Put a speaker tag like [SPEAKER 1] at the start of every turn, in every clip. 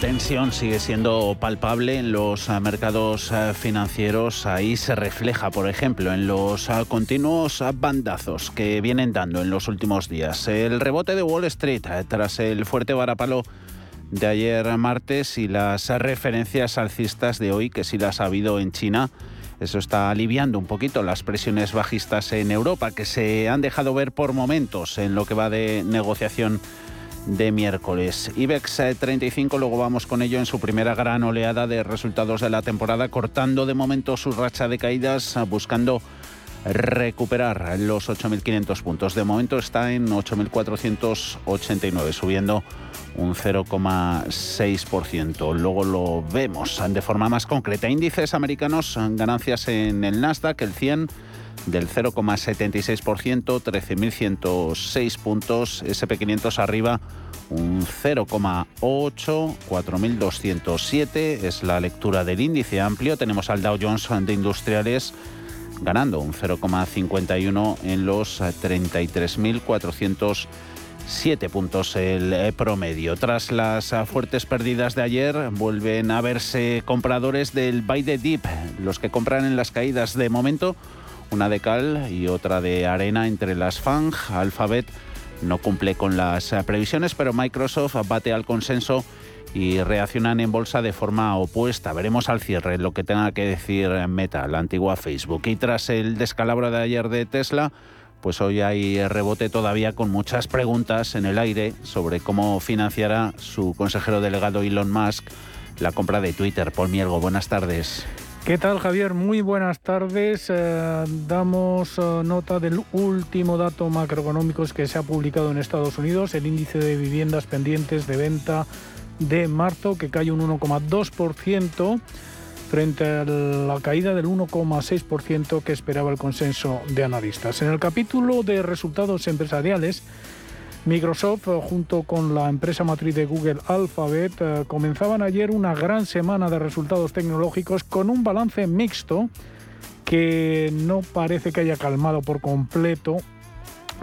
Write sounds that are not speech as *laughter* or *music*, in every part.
[SPEAKER 1] Tensión sigue siendo palpable en los eh, mercados eh, financieros. Ahí se refleja, por ejemplo, en los eh, continuos bandazos que vienen dando en los últimos días. El rebote de Wall Street tras el fuerte varapalo de ayer martes y las referencias alcistas de hoy, que sí las ha habido en China. Eso está aliviando un poquito las presiones bajistas en Europa, que se han dejado ver por momentos en lo que va de negociación de miércoles. IBEX 35, eh, luego vamos con ello en su primera gran oleada de resultados de la temporada, cortando de momento su racha de caídas, buscando recuperar los 8.500 puntos. De momento está en 8.489, subiendo un 0,6%. Luego lo vemos de forma más concreta. Índices americanos, ganancias en el Nasdaq, el 100 del 0,76%, 13.106 puntos, SP500 arriba un 0,8, 4.207 es la lectura del índice amplio. Tenemos al Dow Jones de Industriales ganando un 0,51 en los 33.407 puntos el eh, promedio. Tras las fuertes pérdidas de ayer, vuelven a verse compradores del buy the los que compran en las caídas de momento una de cal y otra de arena entre las FANG. Alphabet no cumple con las eh, previsiones, pero Microsoft bate al consenso y reaccionan en bolsa de forma opuesta. Veremos al cierre lo que tenga que decir Meta, la antigua Facebook. Y tras el descalabro de ayer de Tesla, pues hoy hay rebote todavía con muchas preguntas en el aire sobre cómo financiará su consejero delegado Elon Musk la compra de Twitter. Paul Mielgo, buenas tardes.
[SPEAKER 2] ¿Qué tal Javier? Muy buenas tardes. Eh, damos eh, nota del último dato macroeconómico que se ha publicado en Estados Unidos, el índice de viviendas pendientes de venta de marzo, que cae un 1,2% frente a la caída del 1,6% que esperaba el consenso de analistas. En el capítulo de resultados empresariales, Microsoft, eh, junto con la empresa matriz de Google Alphabet, eh, comenzaban ayer una gran semana de resultados tecnológicos con un balance mixto que no parece que haya calmado por completo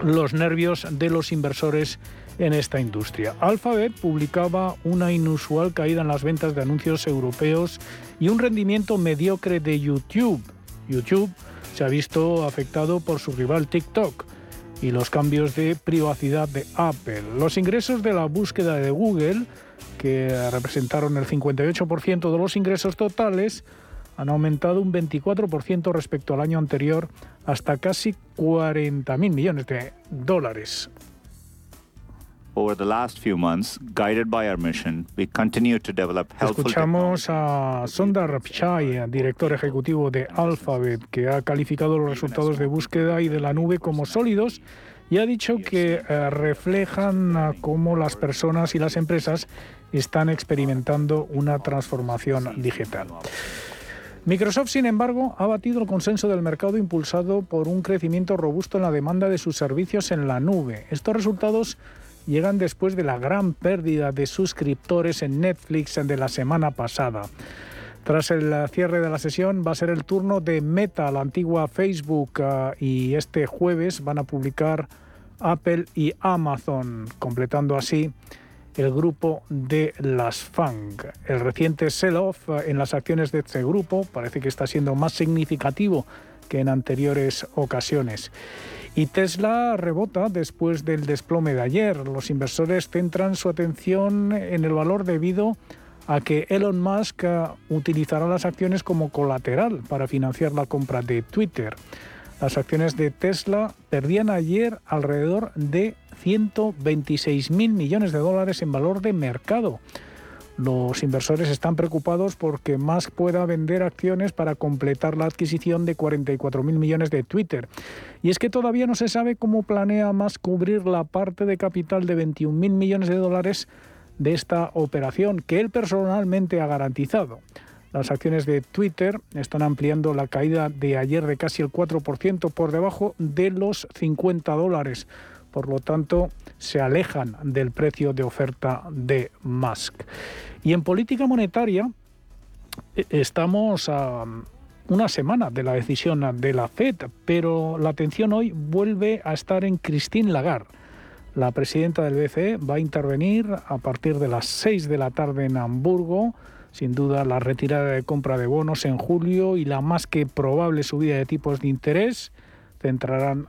[SPEAKER 2] los nervios de los inversores en esta industria. Alphabet publicaba una inusual caída en las ventas de anuncios europeos y un rendimiento mediocre de YouTube. YouTube se ha visto afectado por su rival TikTok y los cambios de privacidad de Apple. Los ingresos de la búsqueda de Google, que representaron el 58% de los ingresos totales, han aumentado un 24% respecto al año anterior hasta casi 40.000 millones de dólares. Escuchamos a Sundar Pichai, director ejecutivo de Alphabet, que ha calificado los resultados de búsqueda y de la nube como sólidos y ha dicho que eh, reflejan cómo las personas y las empresas están experimentando una transformación digital. Microsoft, sin embargo, ha batido el consenso del mercado impulsado por un crecimiento robusto en la demanda de sus servicios en la nube. Estos resultados llegan después de la gran pérdida de suscriptores en Netflix de la semana pasada. Tras el cierre de la sesión va a ser el turno de Meta, la antigua Facebook, ah, y este jueves van a publicar Apple y Amazon, completando así el grupo de las FANG. El reciente sell-off ah, en las acciones de este grupo parece que está siendo más significativo que en anteriores ocasiones. Y Tesla rebota después del desplome de ayer. Los inversores centran su atención en el valor debido a que Elon Musk eh, utilizará las acciones como colateral para financiar la compra de Twitter. Las acciones de Tesla perdían ayer alrededor de 126 mil millones de dólares en valor de mercado. Los inversores están preocupados porque Musk pueda vender acciones para completar la adquisición de 44 mil millones de Twitter. Y es que todavía no se sabe cómo planea Musk cubrir la parte de capital de 21 mil millones de dólares de esta operación que él personalmente ha garantizado. Las acciones de Twitter están ampliando la caída de ayer de casi el 4% por debajo de los 50 dólares. Por lo tanto, se alejan del precio de oferta de Musk. Y en política monetaria e, estamos a una semana de la decisión de la Fed, pero la atención hoy vuelve a estar en Christine Lagarde. La presidenta del BCE va a intervenir a partir de las 6 de la tarde en Hamburgo sin duda, la retirada de compra de bonos en julio y la más que probable subida de tipos de interés centrarán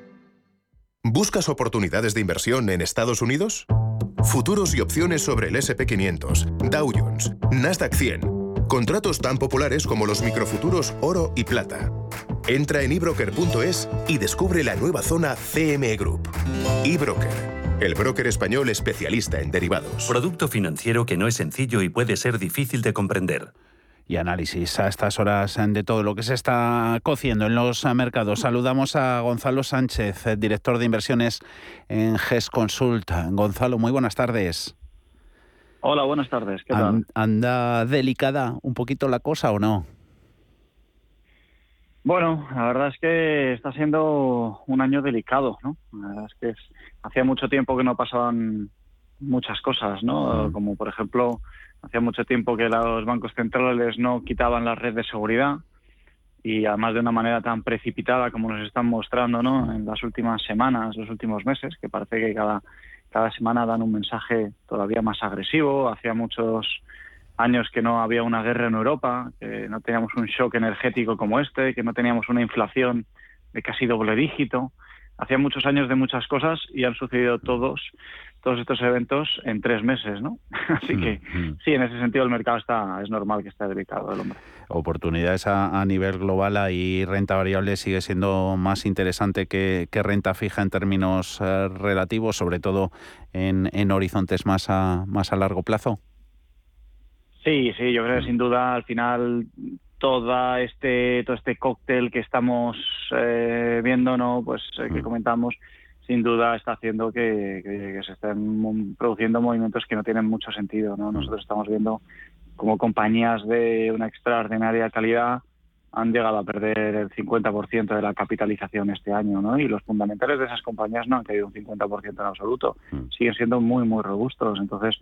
[SPEAKER 3] ¿Buscas oportunidades de inversión en Estados Unidos? Futuros y opciones sobre el SP500, Dow Jones, Nasdaq 100 Contratos tan populares como los microfuturos oro y plata. Entra en ebroker.es y descubre la nueva zona CME Group. eBroker, el broker español especialista en derivados.
[SPEAKER 4] Producto financiero que no es sencillo y puede ser difícil de comprender
[SPEAKER 1] y análisis a estas horas de todo lo que se está cociendo en los mercados. Saludamos a Gonzalo Sánchez, director de inversiones en GES Consult. Gonzalo, muy buenas tardes.
[SPEAKER 5] Hola, buenas tardes. ¿Qué tal?
[SPEAKER 1] ¿Anda delicada un poquito la cosa o no?
[SPEAKER 5] Bueno, la verdad es que está siendo un año delicado, ¿no? La verdad es que hacía mucho tiempo que no pasaban muchas cosas, ¿no? Como por ejemplo, hacía mucho tiempo que los bancos centrales no quitaban la red de seguridad y además de una manera tan precipitada como nos están mostrando, ¿no? En las últimas semanas, los últimos meses, que parece que cada cada semana dan un mensaje todavía más agresivo. Hacía muchos años que no había una guerra en Europa, que no teníamos un shock energético como este, que no teníamos una inflación de casi doble dígito. Hacía muchos años de muchas cosas y han sucedido todos todos estos eventos en tres meses, ¿no? *laughs* Así que mm, mm. sí, en ese sentido el mercado está es normal que esté delicado el hombre
[SPEAKER 1] oportunidades a, nivel global y renta variable sigue siendo más interesante que, renta fija en términos eh, relativos, sobre todo en, horizontes más a, más a largo plazo?
[SPEAKER 5] Sí, sí, yo creo que sin duda al final todo este todo este cóctel que estamos eh, viendo, no, pues eh, que mm. comentamos, sin duda está haciendo que, se estén produciendo movimientos que no tienen mucho sentido, ¿no? Mm. Nosotros estamos viendo como compañías de una extraordinaria calidad han llegado a perder el 50% de la capitalización este año, ¿no? Y los fundamentales de esas compañías no han caído un 50% en absoluto. Mm. Siguen siendo muy, muy robustos. Entonces,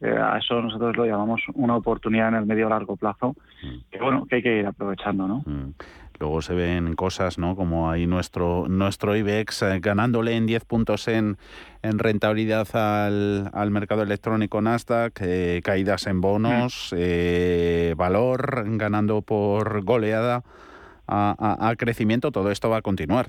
[SPEAKER 5] eh, a eso nosotros lo llamamos una oportunidad en el medio largo plazo, mm. que bueno, que hay que ir aprovechando, ¿no? Mm.
[SPEAKER 1] Luego se ven cosas, ¿no? Como ahí nuestro, nuestro IBEX eh, ganándole en 10 puntos en, en rentabilidad al, al, mercado electrónico Nasdaq, eh, caídas en bonos, mm. valor ganando por goleada a, crecimiento. Todo esto va a continuar.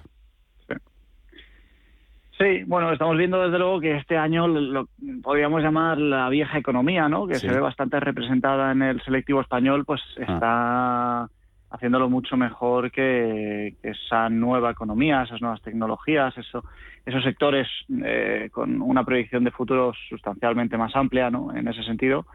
[SPEAKER 5] Sí, bueno, estamos viendo desde luego que este año lo, podríamos llamar la vieja economía, ¿no? Que se ve bastante representada en el selectivo español, pues ah. está haciéndolo mucho mejor que, esa nueva economía, esas nuevas tecnologías, eso, esos sectores eh, con una proyección de futuro sustancialmente más amplia, ¿no? En ese sentido,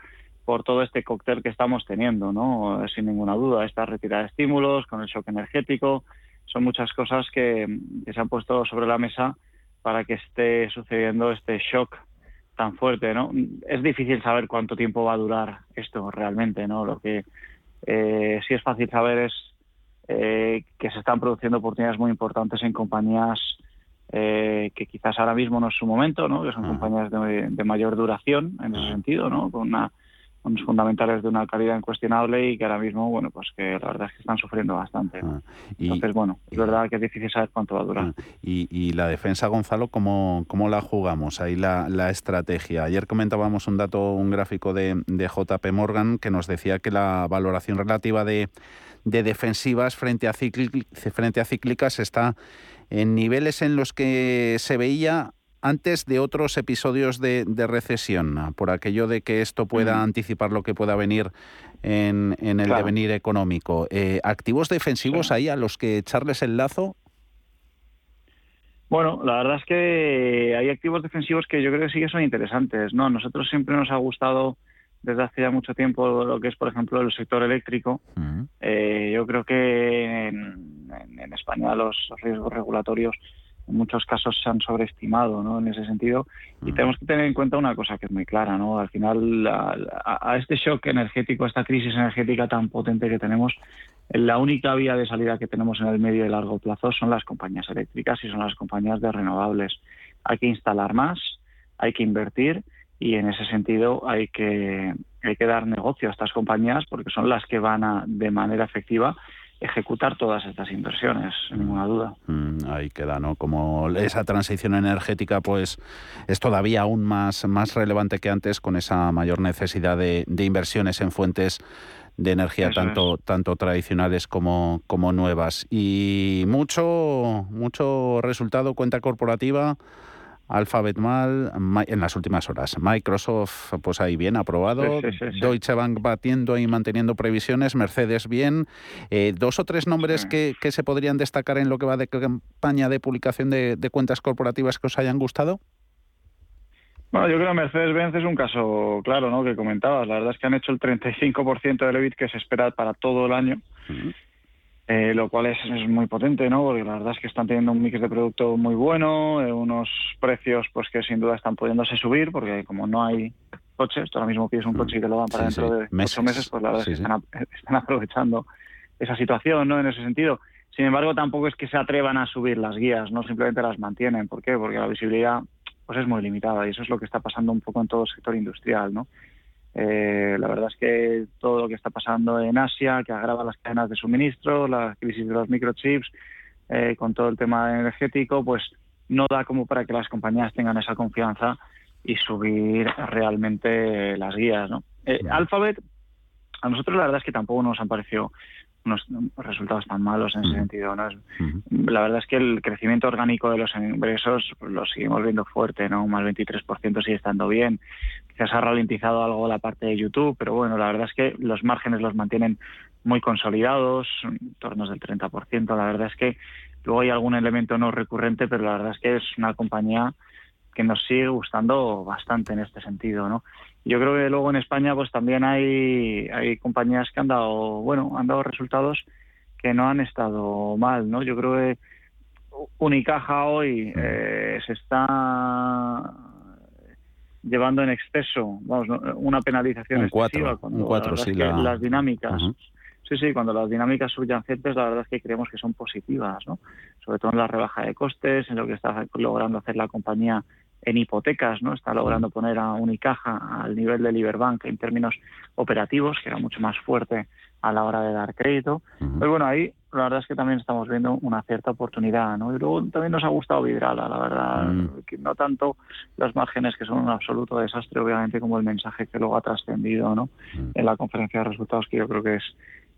[SPEAKER 5] por todo este cóctel que estamos teniendo, ¿no? Sin ninguna duda, esta retirada de estímulos, con el shock energético, son muchas cosas que, se han puesto sobre la mesa para que esté sucediendo este shock tan fuerte, ¿no? Es difícil saber cuánto tiempo va a durar esto realmente, ¿no? Lo que eh, sí es fácil saber es eh, que se están produciendo oportunidades muy importantes en compañías eh, que quizás ahora mismo no es su momento, ¿no? que son compañías de, de, mayor duración en ese sentido, ¿no? con una unos fundamentales de una calidad incuestionable y que ahora mismo, bueno, pues que la verdad es que están sufriendo bastante. Ah, Entonces, bueno, es verdad que es difícil saber cuánto va a durar. Ah,
[SPEAKER 1] y, la defensa, Gonzalo, ¿cómo, cómo la jugamos? Ahí la, la, estrategia. Ayer comentábamos un dato, un gráfico de, de JP Morgan que nos decía que la valoración relativa de, de defensivas frente a, frente a cíclicas está en niveles en los que se veía antes de otros episodios de, recesión, por aquello de que esto pueda anticipar lo que pueda venir en, el devenir económico. Eh, ¿Activos defensivos ahí a los que echarles el lazo?
[SPEAKER 5] Bueno, la verdad es que hay activos defensivos que yo creo que sí que son interesantes. No, nosotros siempre nos ha gustado desde hace ya mucho tiempo lo que es, por ejemplo, el sector eléctrico. Eh, yo creo que en, España los riesgos regulatorios en muchos casos se han sobreestimado ¿no? en ese sentido. Y tenemos que tener en cuenta una cosa que es muy clara no al final a, este shock energético a esta crisis energética tan potente que tenemos la única vía de salida que tenemos en el medio y largo plazo son las compañías eléctricas y son las compañías de renovables. Hay que instalar más hay que invertir y en ese sentido hay que, hay que dar negocio a estas compañías porque son las que van a, de manera efectiva, ejecutar todas estas inversiones, sin ninguna duda.
[SPEAKER 1] Mm, ahí queda, ¿no? Como esa transición energética, pues es todavía aún más, más relevante que antes con esa mayor necesidad de, inversiones en fuentes de energía tanto, tanto tradicionales como, como nuevas. Y mucho, mucho resultado, cuenta corporativa Alphabet mal en las últimas horas. Microsoft, pues ahí bien, aprobado. Deutsche Bank batiendo y manteniendo previsiones. Mercedes bien. Eh, dos o tres nombres que, se podrían destacar en lo que va de campaña de publicación de, cuentas corporativas que os hayan gustado.
[SPEAKER 5] Bueno, yo creo que Mercedes-Benz es un caso claro, ¿no? Que comentabas. La verdad es que han hecho el 35% del EBIT que se espera para todo el año. Eh, lo cual es, muy potente, ¿no? Porque la verdad es que están teniendo un mix de producto muy bueno, eh, unos precios pues que sin duda están pudiéndose subir, porque como no hay coches, tú ahora mismo pides un coche y te lo dan para dentro de ocho meses, pues la verdad es que *laughs* están, aprovechando esa situación, ¿no? En ese sentido. Sin embargo, tampoco es que se atrevan a subir las guías, no simplemente las mantienen. ¿Por qué? Porque la visibilidad pues es muy limitada y eso es lo que está pasando un poco en todo el sector industrial, ¿no? Eh, la verdad es que todo lo que está pasando en Asia, que agrava las cadenas de suministro, la crisis de los microchips, eh, con todo el tema energético, pues no da como para que las compañías tengan esa confianza y subir realmente las guías. ¿no? Eh, Alphabet, a nosotros la verdad es que tampoco nos han parecido unos resultados tan malos en ese sentido. ¿no? La verdad es que el crecimiento orgánico de los ingresos lo seguimos viendo fuerte, ¿no? Más 23% sigue estando bien. Quizás ha ralentizado algo la parte de YouTube, pero bueno, la verdad es que los márgenes los mantienen muy consolidados, en torno del 30%. La verdad es que luego hay algún elemento no recurrente, pero la verdad es que es una compañía que nos sigue gustando bastante en este sentido, ¿no? Yo creo que luego en España pues también hay, hay compañías que han dado, bueno, han dado resultados que no han estado mal, ¿no? Yo creo que Unicaja hoy mm. eh, se está llevando en exceso, vamos, una penalización excesiva cuando las dinámicas Sí, sí, cuando las dinámicas subyacentes, la verdad es que creemos que son positivas, ¿no? Sobre todo en la rebaja de costes, en lo que está logrando hacer la compañía en hipotecas, ¿no? Está logrando poner a Unicaja al nivel de Liberbank en términos operativos, que era mucho más fuerte a la hora de dar crédito. Pero bueno, ahí la verdad es que también estamos viendo una cierta oportunidad, ¿no? Y luego también nos ha gustado Vidrala, la verdad, que no tanto los márgenes que son un absoluto desastre, obviamente, como el mensaje que luego ha trascendido, ¿no? En la conferencia de resultados, que yo creo que es,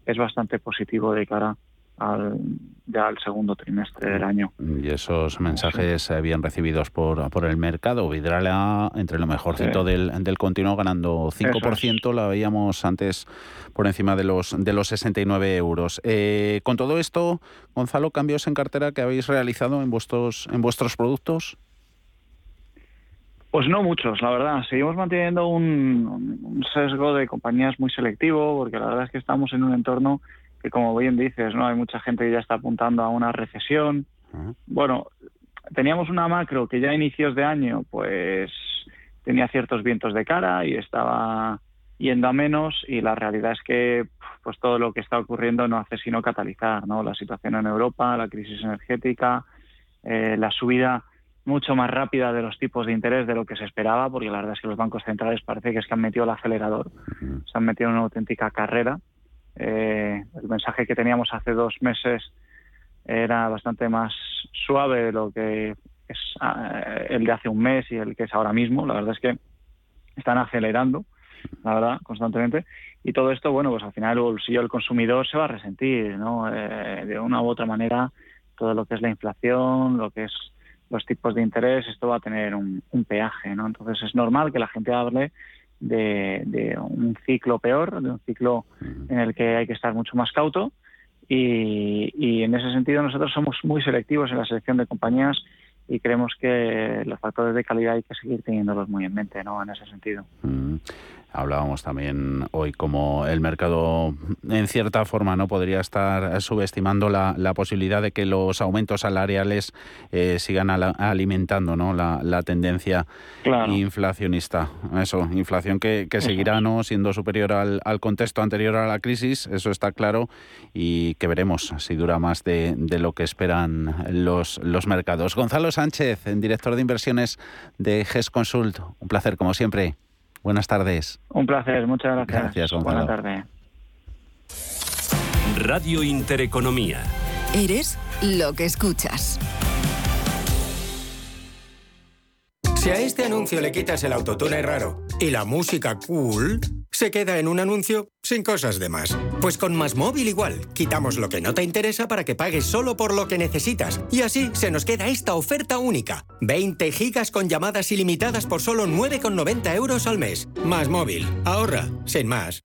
[SPEAKER 5] es bastante positivo de cara al, ya al segundo trimestre del año.
[SPEAKER 1] Y esos mensajes eh, bien recibidos por, por el mercado. Vidrala entre lo mejorcito del, del continuo ganando 5%, la veíamos antes por encima de los, de los 69 euros. Eh, con todo esto, Gonzalo, cambios en cartera que habéis realizado en vuestros, en vuestros productos.
[SPEAKER 5] Pues no muchos, la verdad. Seguimos manteniendo un, un, sesgo de compañías muy selectivo, porque la verdad es que estamos en un entorno que como bien dices, ¿no? Hay mucha gente que ya está apuntando a una recesión. Bueno, teníamos una macro que ya a inicios de año pues tenía ciertos vientos de cara y estaba yendo a menos y la realidad es que pues todo lo que está ocurriendo no hace sino catalizar, ¿no? La situación en Europa, la crisis energética, eh, la subida mucho más rápida de los tipos de interés de lo que se esperaba, porque la verdad es que los bancos centrales parece que es que han metido el acelerador, se han metido en una auténtica carrera eh, el mensaje que teníamos hace dos meses era bastante más suave de lo que es ah, el de hace un mes y el que es ahora mismo. La verdad es que están acelerando, la verdad, constantemente. Y todo esto, bueno, pues al final el bolsillo del consumidor se va a resentir, ¿no? Eh, de una u otra manera, todo lo que es la inflación, lo que es los tipos de interés, esto va a tener un, peaje, ¿no? Entonces es normal que la gente hable de, un ciclo peor, de un ciclo en el que hay que estar mucho más cauto y, y en ese sentido nosotros somos muy selectivos en la selección de compañías y creemos que los factores de calidad hay que seguir teniéndolos muy en mente, ¿no? En ese sentido.
[SPEAKER 1] Mm. Hablábamos también hoy como el mercado, en cierta forma, no podría estar subestimando la, posibilidad de que los aumentos salariales eh, sigan alimentando ¿no? la, tendencia inflacionista. Eso, inflación que, seguirá no siendo superior al, contexto anterior a la crisis, eso está claro, y que veremos si dura más de, lo que esperan los, los mercados. Gonzalo Sánchez, director de inversiones de GES Consult, un placer como siempre. Buenas tardes.
[SPEAKER 5] Un placer, muchas gracias.
[SPEAKER 1] Gracias,
[SPEAKER 5] Gonzalo. Buenas tardes.
[SPEAKER 4] Radio Intereconomía.
[SPEAKER 6] Eres lo que escuchas.
[SPEAKER 7] Si a este anuncio le quitas el autotune raro y la música cool, se queda en un anuncio sin cosas de más. Pues con Más Móvil igual, quitamos lo que no te interesa para que pagues solo por lo que necesitas. Y así se nos queda esta oferta única. 20 gigas con llamadas ilimitadas por solo 9,90 euros al mes. Más Móvil, ahorra, sin más.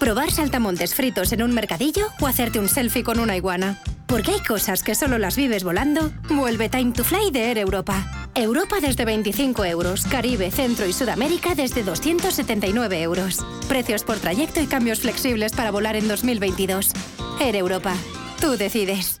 [SPEAKER 8] ¿Probar saltamontes fritos en un mercadillo o hacerte un selfie con una iguana? Porque hay cosas que solo las vives volando. Vuelve Time to Fly de Air Europa. Europa desde 25 euros. Caribe, Centro y Sudamérica desde 279 euros. Precios por trayecto y cambios flexibles para volar en 2022. Air Europa. Tú decides.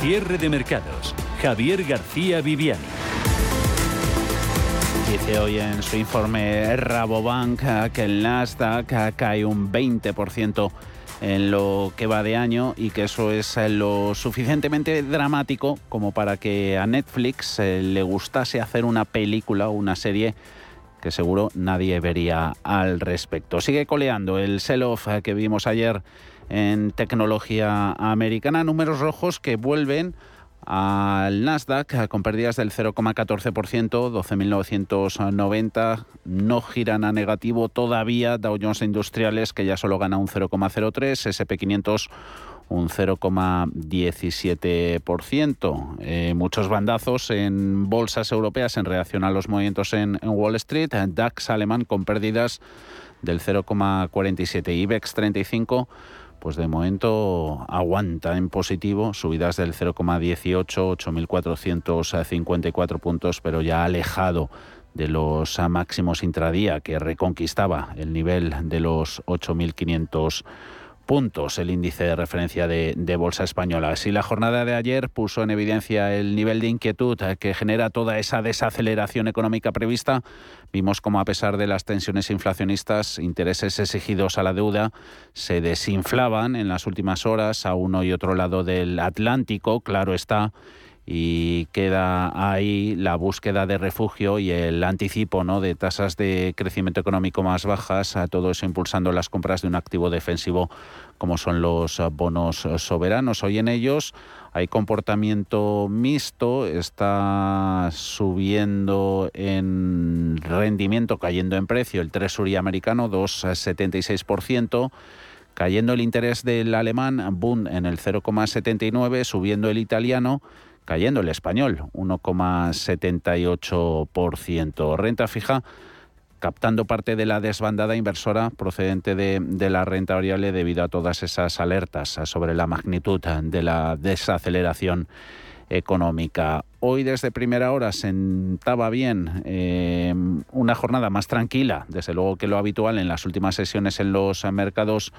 [SPEAKER 4] Cierre de mercados. Javier García Viviani.
[SPEAKER 1] Dice hoy en su informe Rabobank que el Nasdaq cae un 20% en lo que va de año y que eso es lo suficientemente dramático como para que a Netflix eh, le gustase hacer una película o una serie que seguro nadie vería al respecto. Sigue coleando el sell-off que vimos ayer en tecnología americana, números rojos que vuelven al Nasdaq con pérdidas del 0,14%, 12.990, no giran a negativo todavía Dow Jones Industriales que ya solo gana un 0,03, SP500 un 0,17%. Eh, muchos bandazos en bolsas europeas en reacción a los movimientos en, en Wall Street. DAX alemán con pérdidas del 0,47. IBEX 35 pues de momento aguanta en positivo, subidas del 0,18, 8.454 puntos, pero ya alejado de los máximos intradía que reconquistaba el nivel de los 8.500 puntos el índice de referencia de, Bolsa Española. Si la jornada de ayer puso en evidencia el nivel de inquietud que genera toda esa desaceleración económica prevista, vimos como a pesar de las tensiones inflacionistas, intereses exigidos a la deuda se desinflaban en las últimas horas a uno y otro lado del Atlántico, claro está y queda ahí la búsqueda de refugio y el anticipo ¿no? de tasas de crecimiento económico más bajas, a todo eso impulsando las compras de un activo defensivo como son los bonos soberanos. Hoy en ellos hay comportamiento mixto, está subiendo en rendimiento, cayendo en precio el Treasury americano 2,76%. Cayendo el interés del alemán, Bund en el 0,79, subiendo el italiano cayendo el español, 1,78%. Renta fija captando parte de la desbandada inversora procedente de, la renta variable debido a todas esas alertas sobre la magnitud de la desaceleración económica. Hoy desde primera hora sentaba bien eh, una jornada más tranquila, desde luego que lo habitual en las últimas sesiones en los mercados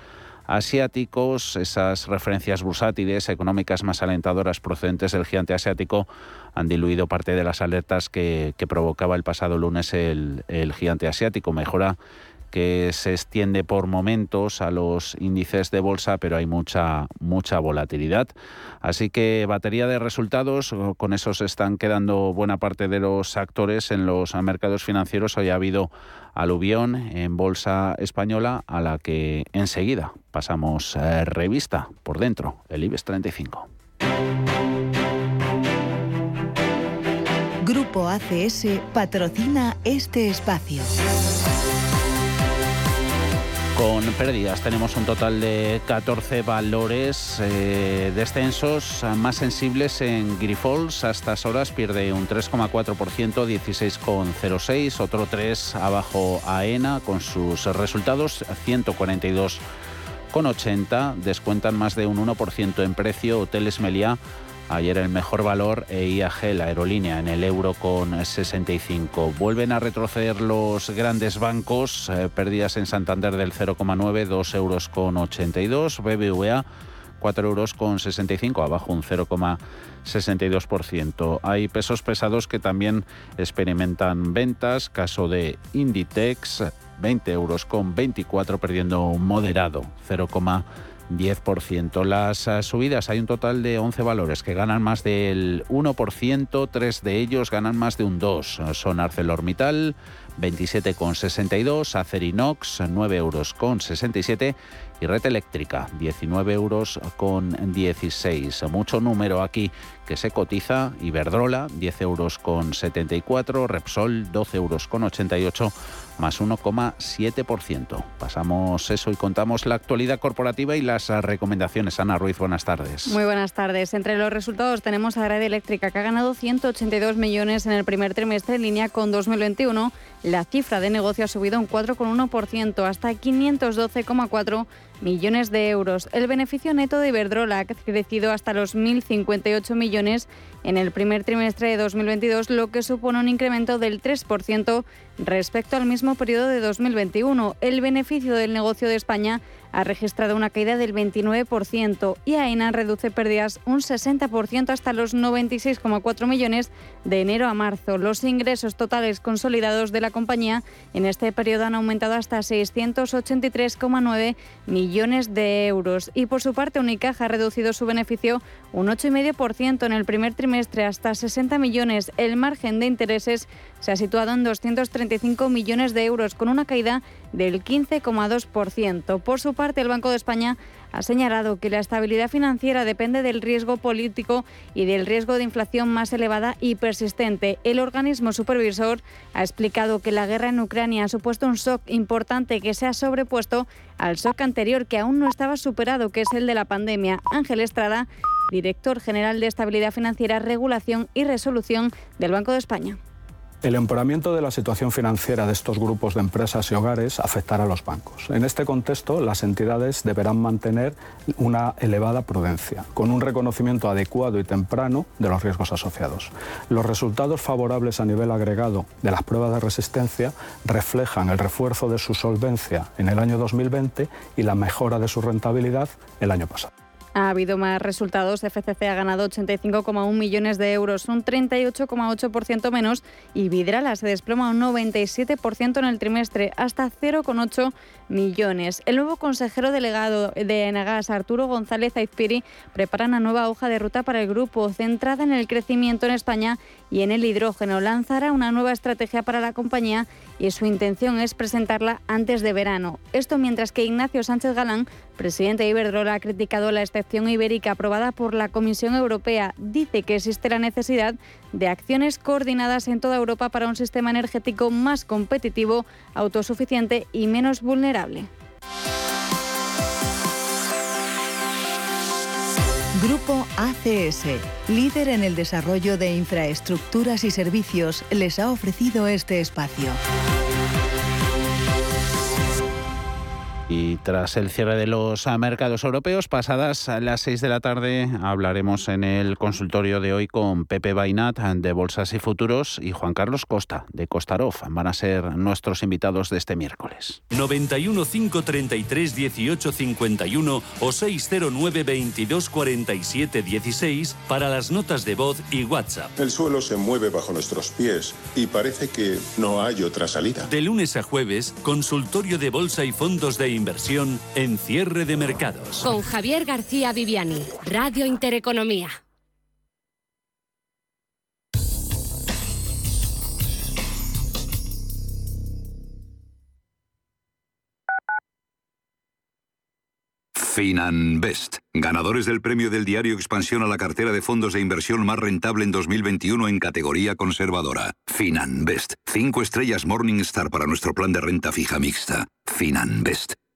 [SPEAKER 1] asiáticos. Esas referencias bursátiles económicas más alentadoras procedentes del gigante asiático han diluido parte de las alertas que, provocaba el pasado lunes el, el gigante asiático. Mejora que se extiende por momentos a los índices de bolsa, pero hay mucha mucha volatilidad. Así que batería de resultados, con eso se están quedando buena parte de los actores en los mercados financieros. Hoy ha habido aluvión en bolsa española a la que enseguida pasamos eh, revista por dentro, el IBEX 35.
[SPEAKER 9] Grupo ACS patrocina este espacio.
[SPEAKER 1] Con pérdidas tenemos un total de 14 valores eh, descensos más sensibles en Grifols. A estas horas pierde un 3,4%, 16,06. Otro 3 abajo AENA con sus resultados 142,80. Descuentan más de un 1% en precio. Hoteles Meliá Ayer el mejor valor e IAG, la aerolínea, en el euro con 65. Vuelven a retroceder los grandes bancos, eh, pérdidas en Santander del 0,9, 2 euros con 82, BBVA 4 euros con 65, abajo un 0,62%. Hay pesos pesados que también experimentan ventas, caso de Inditex, 20 euros con 24, perdiendo un moderado 0,62%. 10%. Las eh, subidas, hay un total de 11 valores que ganan más del 1%, tres de ellos ganan más de un 2%. Son ArcelorMittal, 27,62, Acerinox, 9 euros con 67 y Red Eléctrica, 19 euros con 16. Mucho número aquí que se cotiza. Iberdrola, 10 euros con 74. Repsol, 12 euros con 88 más 1,7%. Pasamos eso y contamos la actualidad corporativa y las recomendaciones. Ana Ruiz, buenas tardes.
[SPEAKER 10] Muy buenas tardes. Entre los resultados tenemos a Red Eléctrica, que ha ganado 182 millones en el primer trimestre en línea con 2021. La cifra de negocio ha subido un 4,1% hasta 512,4 millones de euros. El beneficio neto de Iberdrola ha crecido hasta los 1.058 millones en el primer trimestre de 2022, lo que supone un incremento del 3% respecto al mismo periodo de 2021. El beneficio del negocio de España ha registrado una caída del 29% y AENA reduce pérdidas un 60% hasta los 96,4 millones de enero a marzo. Los ingresos totales consolidados de la compañía en este periodo han aumentado hasta 683,9 millones de euros y por su parte Unicaja ha reducido su beneficio un 8,5% en el primer trimestre hasta 60 millones. El margen de intereses se ha situado en 235 millones de euros con una caída del 15,2%. Por su parte, el Banco de España ha señalado que la estabilidad financiera depende del riesgo político y del riesgo de inflación más elevada y persistente. El organismo supervisor ha explicado que la guerra en Ucrania ha supuesto un shock importante que se ha sobrepuesto al shock anterior que aún no estaba superado, que es el de la pandemia. Ángel Estrada, director general de Estabilidad Financiera, Regulación y Resolución del Banco de España.
[SPEAKER 11] El empeoramiento de la situación financiera de estos grupos de empresas y hogares afectará a los bancos. En este contexto, las entidades deberán mantener una elevada prudencia, con un reconocimiento adecuado y temprano de los riesgos asociados. Los resultados favorables a nivel agregado de las pruebas de resistencia reflejan el refuerzo de su solvencia en el año 2020 y la mejora de su rentabilidad el año pasado.
[SPEAKER 10] Ha habido más resultados. FCC ha ganado 85,1 millones de euros, un 38,8% menos, y Vidrala se desploma un 97% en el trimestre, hasta 0,8 millones. El nuevo consejero delegado de Enagas, Arturo González Aizpiri, prepara una nueva hoja de ruta para el grupo, centrada en el crecimiento en España y en el hidrógeno. Lanzará una nueva estrategia para la compañía y su intención es presentarla antes de verano. Esto mientras que Ignacio Sánchez Galán, presidente de Iberdrola, ha criticado la excepción ibérica aprobada por la Comisión Europea. Dice que existe la necesidad de acciones coordinadas en toda Europa para un sistema energético más competitivo, autosuficiente y menos vulnerable.
[SPEAKER 9] Grupo ACS, líder en el desarrollo de infraestructuras y servicios, les ha ofrecido este espacio.
[SPEAKER 1] Y tras el cierre de los mercados europeos, pasadas a las 6 de la tarde, hablaremos en el consultorio de hoy con Pepe Bainat de Bolsas y Futuros y Juan Carlos Costa de Costarov. Van a ser nuestros invitados de este miércoles.
[SPEAKER 4] 91 533 18 51 o 609 22 47 16 para las notas de voz y WhatsApp.
[SPEAKER 12] El suelo se mueve bajo nuestros pies y parece que no hay otra salida.
[SPEAKER 4] De lunes a jueves, consultorio de bolsa y fondos de inversión en cierre de mercados.
[SPEAKER 13] Con Javier García Viviani, Radio Intereconomía.
[SPEAKER 14] Finanbest, ganadores del premio del diario Expansión a la cartera de fondos de inversión más rentable en 2021 en categoría conservadora. Finanbest, cinco estrellas Morningstar para nuestro plan de renta fija mixta. Finanbest,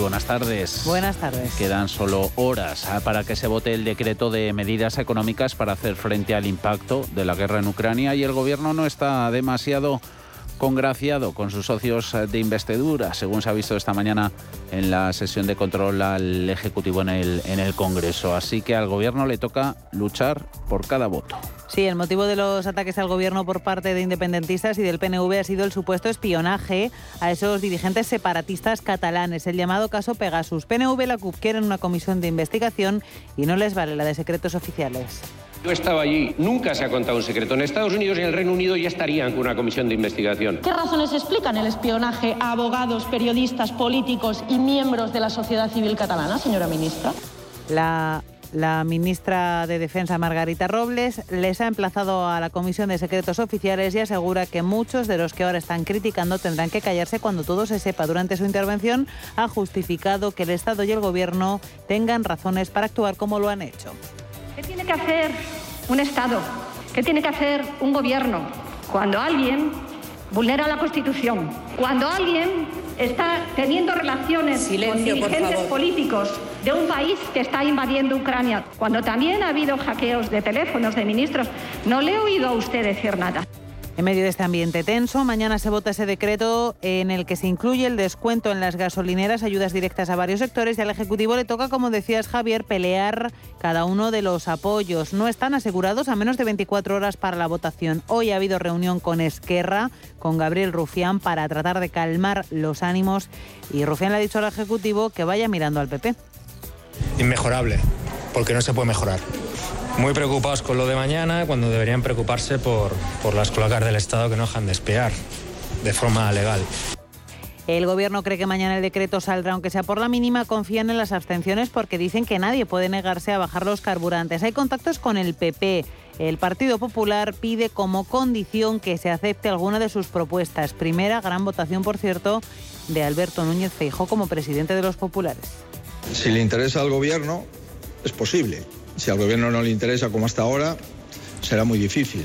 [SPEAKER 1] Buenas tardes.
[SPEAKER 15] Buenas tardes.
[SPEAKER 1] Quedan solo horas ah, para que se vote el decreto de medidas económicas para hacer frente al impacto de la guerra en Ucrania y el gobierno no está demasiado congraciado con sus socios de investidura, según se ha visto esta mañana en la sesión de control al Ejecutivo en el, en el Congreso. Así que al Gobierno le toca luchar por cada voto.
[SPEAKER 15] Sí, el motivo de los ataques al gobierno por parte de independentistas y del PNV ha sido el supuesto espionaje a esos dirigentes separatistas catalanes, el llamado caso Pegasus. PNV y la CUP quieren una comisión de investigación y no les vale la de secretos oficiales.
[SPEAKER 16] Yo estaba allí, nunca se ha contado un secreto. En Estados Unidos y en el Reino Unido ya estarían con una comisión de investigación.
[SPEAKER 17] ¿Qué razones explican el espionaje a abogados, periodistas, políticos y miembros de la sociedad civil catalana, señora ministra?
[SPEAKER 15] La la ministra de Defensa, Margarita Robles, les ha emplazado a la Comisión de Secretos Oficiales y asegura que muchos de los que ahora están criticando tendrán que callarse cuando todo se sepa. Durante su intervención ha justificado que el Estado y el Gobierno tengan razones para actuar como lo han hecho.
[SPEAKER 18] ¿Qué tiene que hacer un Estado? ¿Qué tiene que hacer un Gobierno? Cuando alguien vulnera la Constitución, cuando alguien está teniendo relaciones con dirigentes políticos de un país que está invadiendo Ucrania, cuando también ha habido hackeos de teléfonos de ministros, no le he oído a usted decir nada.
[SPEAKER 15] En medio de este ambiente tenso, mañana se vota ese decreto en el que se incluye el descuento en las gasolineras, ayudas directas a varios sectores y al Ejecutivo le toca, como decías Javier, pelear cada uno de los apoyos. No están asegurados a menos de 24 horas para la votación. Hoy ha habido reunión con Esquerra, con Gabriel Rufián, para tratar de calmar los ánimos y Rufián le ha dicho al Ejecutivo que vaya mirando al PP.
[SPEAKER 19] Inmejorable, porque no se puede mejorar muy preocupados con lo de mañana cuando deberían preocuparse por, por las cloacas del Estado que no dejan de espiar de forma legal.
[SPEAKER 15] El Gobierno cree que mañana el decreto saldrá, aunque sea por la mínima, confían en las abstenciones porque dicen que nadie puede negarse a bajar los carburantes. Hay contactos con el PP. El Partido Popular pide como condición que se acepte alguna de sus propuestas. Primera gran votación, por cierto, de Alberto Núñez Feijó como presidente de los populares.
[SPEAKER 20] Si le interesa al Gobierno, es posible. Si al gobierno no le interesa como hasta ahora, será muy difícil.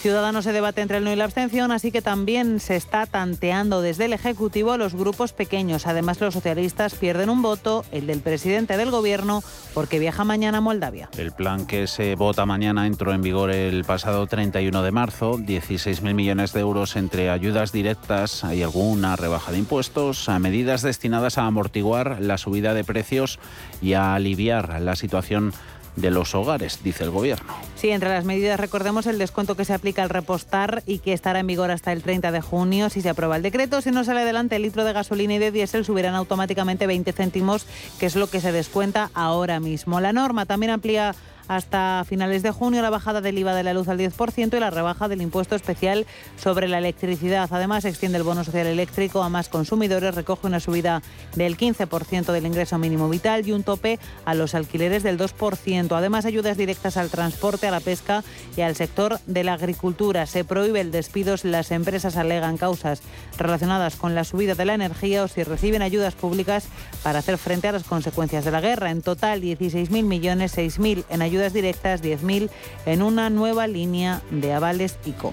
[SPEAKER 15] Ciudadanos se debate entre el no y la abstención, así que también se está tanteando desde el Ejecutivo los grupos pequeños. Además, los socialistas pierden un voto, el del presidente del Gobierno, porque viaja mañana a Moldavia.
[SPEAKER 1] El plan que se vota mañana entró en vigor el pasado 31 de marzo. 16.000 millones de euros entre ayudas directas y alguna rebaja de impuestos, a medidas destinadas a amortiguar la subida de precios y a aliviar la situación de los hogares, dice el Gobierno.
[SPEAKER 15] Sí, entre las medidas recordemos el descuento que se aplica al repostar y que estará en vigor hasta el 30 de junio si se aprueba el decreto. Si no sale adelante el litro de gasolina y de diésel subirán automáticamente 20 céntimos, que es lo que se descuenta ahora mismo. La norma también amplía hasta finales de junio la bajada del IVA de la luz al 10% y la rebaja del impuesto especial sobre la electricidad. Además, extiende el bono social eléctrico a más consumidores, recoge una subida del 15% del ingreso mínimo vital y un tope a los alquileres del 2%. Además, ayudas directas al transporte, a la pesca y al sector de la agricultura. Se prohíbe el despido si las empresas alegan causas relacionadas con la subida de la energía o si reciben ayudas públicas para hacer frente a las consecuencias de la guerra. En total, 16.000 millones, 6.000 en ayudas directas, 10.000 en una nueva línea de avales ICO.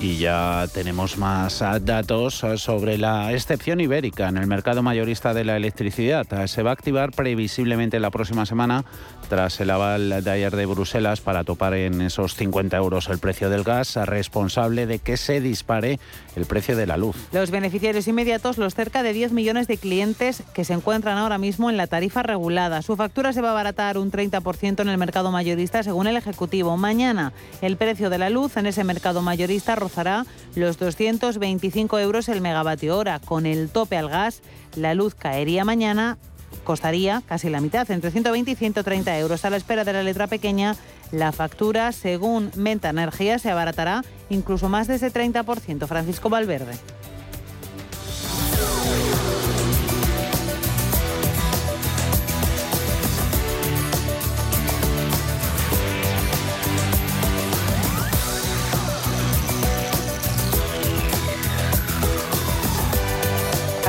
[SPEAKER 1] Y ya tenemos más datos sobre la excepción ibérica en el mercado mayorista de la electricidad. Se va a activar previsiblemente la próxima semana tras el aval de ayer de Bruselas para topar en esos 50 euros el precio del gas, responsable de que se dispare el precio de la luz.
[SPEAKER 15] Los beneficiarios inmediatos, los cerca de 10 millones de clientes que se encuentran ahora mismo en la tarifa regulada. Su factura se va a abaratar un 30% en el mercado mayorista, según el Ejecutivo. Mañana el precio de la luz en ese mercado mayorista rozará los 225 euros el megavatio hora. Con el tope al gas, la luz caería mañana costaría casi la mitad, entre 120 y 130 euros. A la espera de la letra pequeña, la factura, según Menta Energía, se abaratará incluso más de ese 30%. Francisco Valverde.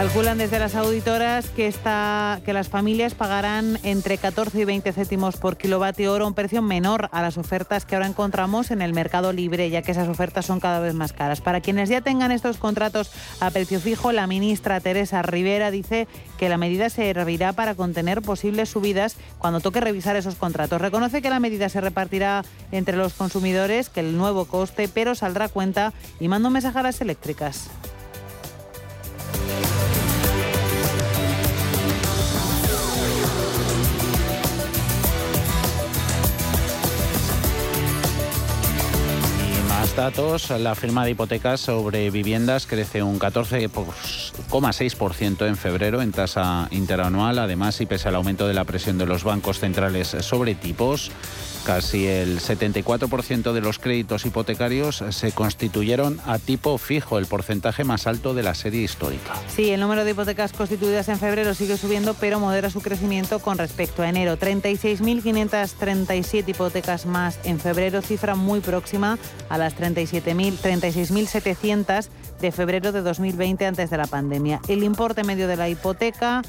[SPEAKER 15] Calculan desde las auditoras que, esta, que las familias pagarán entre 14 y 20 céntimos por kilovatio hora, un precio menor a las ofertas que ahora encontramos en el mercado libre, ya que esas ofertas son cada vez más caras. Para quienes ya tengan estos contratos a precio fijo, la ministra Teresa Rivera dice que la medida servirá para contener posibles subidas cuando toque revisar esos contratos. Reconoce que la medida se repartirá entre los consumidores, que el nuevo coste, pero saldrá cuenta y manda un mensaje a las eléctricas.
[SPEAKER 1] Datos, la firma de hipotecas sobre viviendas crece un 14,6% en febrero en tasa interanual. Además, y pese al aumento de la presión de los bancos centrales sobre tipos, Casi el 74% de los créditos hipotecarios se constituyeron a tipo fijo, el porcentaje más alto de la serie histórica.
[SPEAKER 15] Sí, el número de hipotecas constituidas en febrero sigue subiendo, pero modera su crecimiento con respecto a enero. 36.537 hipotecas más en febrero, cifra muy próxima a las 36.700 de febrero de 2020 antes de la pandemia. El importe medio de la hipoteca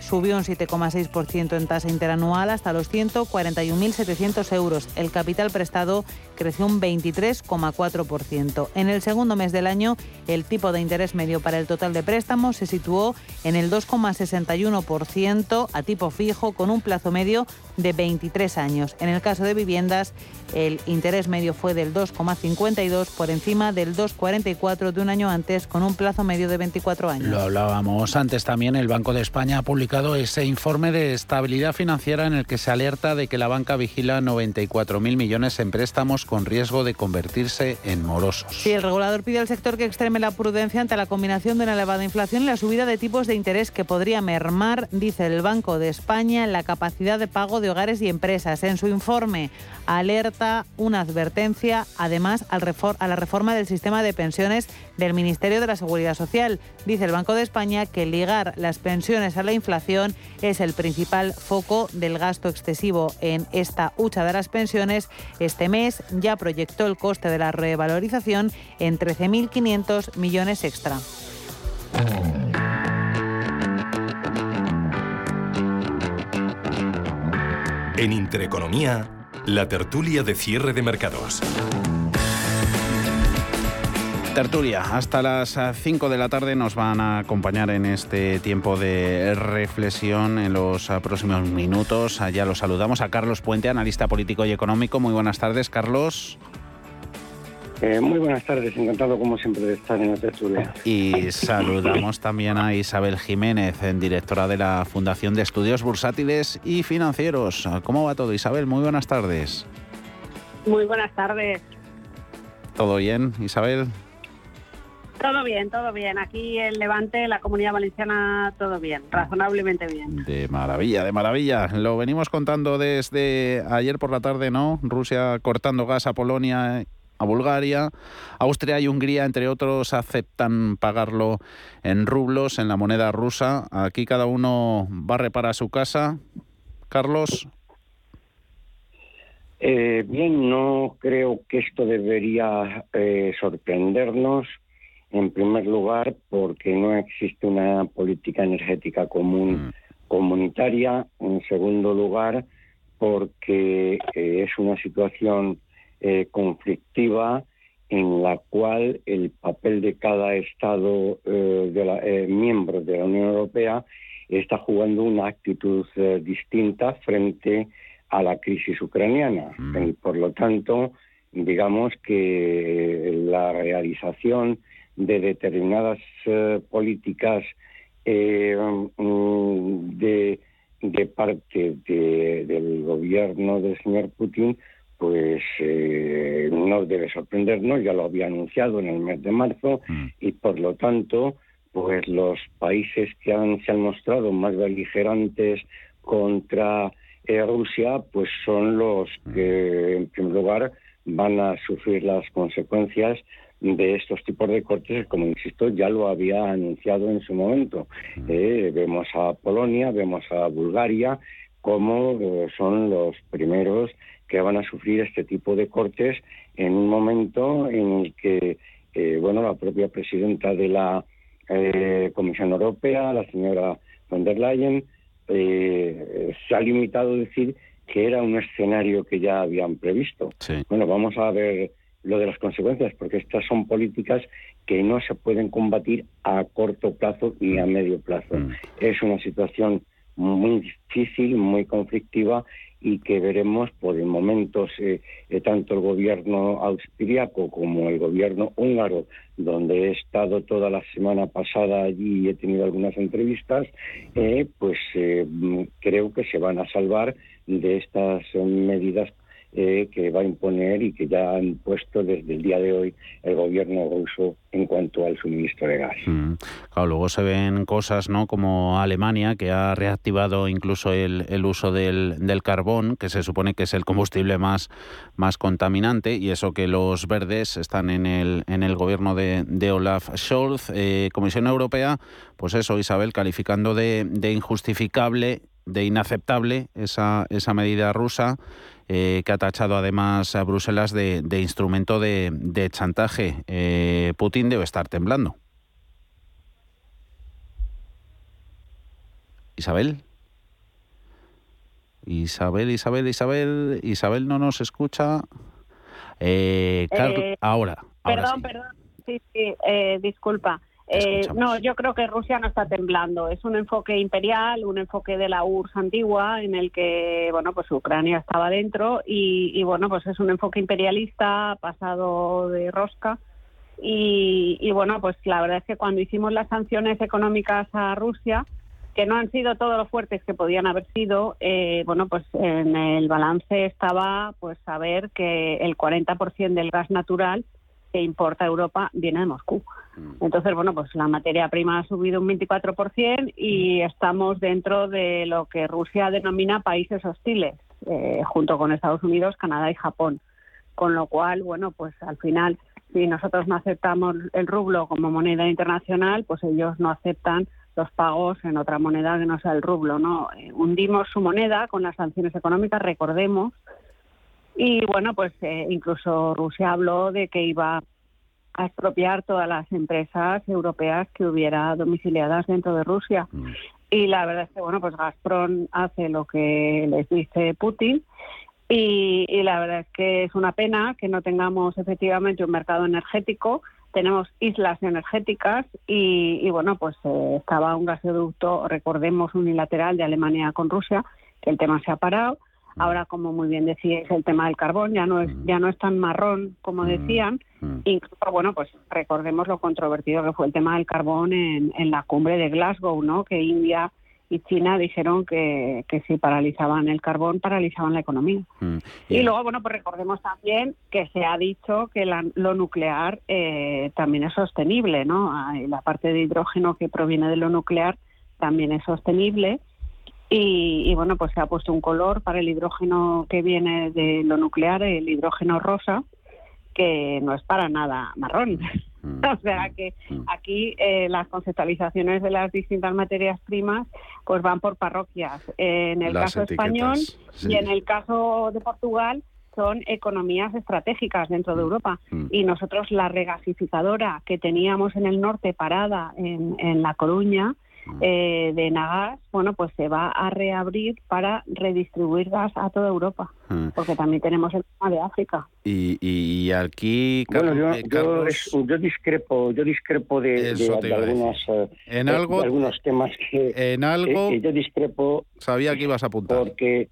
[SPEAKER 15] subió un 7,6% en tasa interanual hasta los 141.700 euros. El capital prestado creció un 23,4%. En el segundo mes del año, el tipo de interés medio para el total de préstamos se situó en el 2,61% a tipo fijo con un plazo medio de 23 años. En el caso de viviendas, el interés medio fue del 2,52 por encima del 2,44 de un año antes con un plazo medio de 24 años.
[SPEAKER 1] Lo hablábamos antes también, el Banco de España ha publicado ese informe de estabilidad financiera en el que se alerta de que la banca vigila 94.000 millones en préstamos con riesgo de convertirse en morosos.
[SPEAKER 15] Sí, el regulador pide al sector que extreme la prudencia ante la combinación de una elevada inflación y la subida de tipos de interés que podría mermar, dice el Banco de España, la capacidad de pago de hogares y empresas. En su informe alerta una advertencia, además, a la reforma del sistema de pensiones del Ministerio de la Seguridad Social. Dice el Banco de España que ligar las pensiones a la inflación es el principal foco del gasto excesivo en esta hucha de las pensiones. Este mes ya proyectó el coste de la revalorización en 13.500 millones extra.
[SPEAKER 21] En Intereconomía, la tertulia de cierre de mercados.
[SPEAKER 1] Tertulia, hasta las 5 de la tarde nos van a acompañar en este tiempo de reflexión en los próximos minutos. Ya lo saludamos a Carlos Puente, analista político y económico. Muy buenas tardes, Carlos.
[SPEAKER 22] Eh, muy buenas tardes, encantado como siempre de estar en la tertulia.
[SPEAKER 1] Y saludamos también a Isabel Jiménez, directora de la Fundación de Estudios Bursátiles y Financieros. ¿Cómo va todo, Isabel? Muy buenas tardes.
[SPEAKER 23] Muy buenas tardes.
[SPEAKER 1] ¿Todo bien, Isabel?
[SPEAKER 23] Todo bien, todo bien. Aquí en Levante, la comunidad valenciana, todo bien, razonablemente bien.
[SPEAKER 1] De maravilla, de maravilla. Lo venimos contando desde ayer por la tarde, ¿no? Rusia cortando gas a Polonia a Bulgaria. Austria y Hungría, entre otros, aceptan pagarlo en rublos, en la moneda rusa. Aquí cada uno va a reparar su casa. Carlos.
[SPEAKER 22] Eh, bien, no creo que esto debería eh, sorprendernos. En primer lugar, porque no existe una política energética común mm. comunitaria. En segundo lugar, porque eh, es una situación eh, conflictiva en la cual el papel de cada Estado eh, de la, eh, miembro de la Unión Europea está jugando una actitud distinta frente a la crisis ucraniana. Mm. Y por lo tanto, digamos que la realización de determinadas políticas mm, de, de, parte del gobierno del señor Putin pues eh, no debe sorprendernos, ya lo había anunciado en el mes de marzo mm. y por lo tanto, pues los países que han, se han mostrado más beligerantes contra eh, Rusia, pues son los mm. que en primer lugar van a sufrir las consecuencias de estos tipos de cortes, como insisto, ya lo había anunciado en su momento. Mm. Eh, vemos a Polonia, vemos a Bulgaria, como son los primeros que van a sufrir este tipo de cortes en un momento en el que, eh, bueno, la propia presidenta de la eh, Comisión Europea, la señora von der Leyen, eh, se ha limitado a decir que era un escenario que ya habían previsto. Bueno, vamos a ver lo de las consecuencias, porque estas son políticas que no se pueden combatir a corto plazo ni a medio plazo. Mm. Es una situación muy difícil, muy conflictiva y que veremos por momentos eh, eh, tanto el gobierno austriaco como el gobierno húngaro, donde he estado toda la semana pasada allí y he tenido algunas entrevistas, eh, pues creo que se van a salvar de estas medidas eh, que va a imponer y que ya han puesto desde el día de hoy el gobierno ruso en cuanto al suministro de gas.
[SPEAKER 1] Mm. Luego se ven cosas ¿no? como Alemania, que ha reactivado incluso el, uso del, carbón, que se supone que es el combustible más, más contaminante, y eso que los verdes están en el, en el gobierno de, Olaf Scholz. Eh, Comisión Europea, pues eso, Isabel, calificando de, de injustificable de inaceptable esa, esa medida rusa eh, que ha tachado además a Bruselas de, instrumento de, chantaje. Eh, Putin debe estar temblando. Isabel. Isabel, Isabel, Isabel, Isabel no nos escucha. Eh, ahora,
[SPEAKER 23] Perdón, perdón. Sí, sí, disculpa. Eh, no, yo creo que Rusia no está temblando. Es un enfoque imperial, un enfoque de la URSS antigua, en el que, bueno, pues Ucrania estaba dentro y, bueno, pues es un enfoque imperialista pasado de rosca. Y, bueno, pues la verdad es que cuando hicimos las sanciones económicas a Rusia, que no han sido todos los fuertes que podían haber sido, eh, bueno, pues en el balance estaba, pues saber que el 40% del gas natural que importa Europa viene de Moscú. Mm. Entonces, bueno, pues la materia prima ha subido un 24% y mm. estamos dentro de lo que Rusia denomina países hostiles, eh, junto con Estados Unidos, Canadá y Japón. Con lo cual, bueno, pues al final, si nosotros no aceptamos el rublo como moneda internacional, pues ellos no aceptan los pagos en otra moneda que no sea el rublo, ¿no? Eh, hundimos su moneda con las sanciones económicas, recordemos, y bueno, pues eh, incluso Rusia habló de que iba a expropiar todas las empresas europeas que hubiera domiciliadas dentro de Rusia. Mm. Y la verdad es que, bueno, pues Gazprom hace lo que les dice Putin. Y, la verdad es que es una pena que no tengamos efectivamente un mercado energético. Tenemos islas energéticas y, bueno, pues eh, estaba un gasoducto, recordemos, unilateral de Alemania con Rusia, que el tema se ha parado Ahora, como muy bien decíais, el tema del carbón ya no es mm. ya no es tan marrón como mm. decían. Mm. Incluso, bueno, pues recordemos lo controvertido que fue el tema del carbón en, en la cumbre de Glasgow, ¿no? Que India y China dijeron que, que si paralizaban el carbón, paralizaban la economía. Y luego, bueno, pues recordemos también que se ha dicho que lo nuclear eh, también es sostenible, ¿no? La parte de hidrógeno que proviene de lo nuclear también es sostenible y, bueno, pues se ha puesto un color para el hidrógeno que viene de lo nuclear, el hidrógeno rosa, que no es para nada marrón. Mm. *laughs* o sea que mm. aquí eh, las conceptualizaciones de las distintas materias primas pues van por parroquias. en el caso español y en el caso de Portugal son economías estratégicas dentro de mm. Europa. Y nosotros la regasificadora que teníamos en el norte parada en, en La Coruña, eh, de Nagas, bueno, pues se va a reabrir para redistribuir gas a toda Europa, ah. porque también tenemos el tema de África.
[SPEAKER 1] Y, aquí,
[SPEAKER 22] bueno, yo, yo, discrepo, yo discrepo de, algunas, eh, en algo, algunos temas que,
[SPEAKER 1] en algo,
[SPEAKER 22] yo discrepo.
[SPEAKER 1] Sabía que ibas a apuntar.
[SPEAKER 22] Porque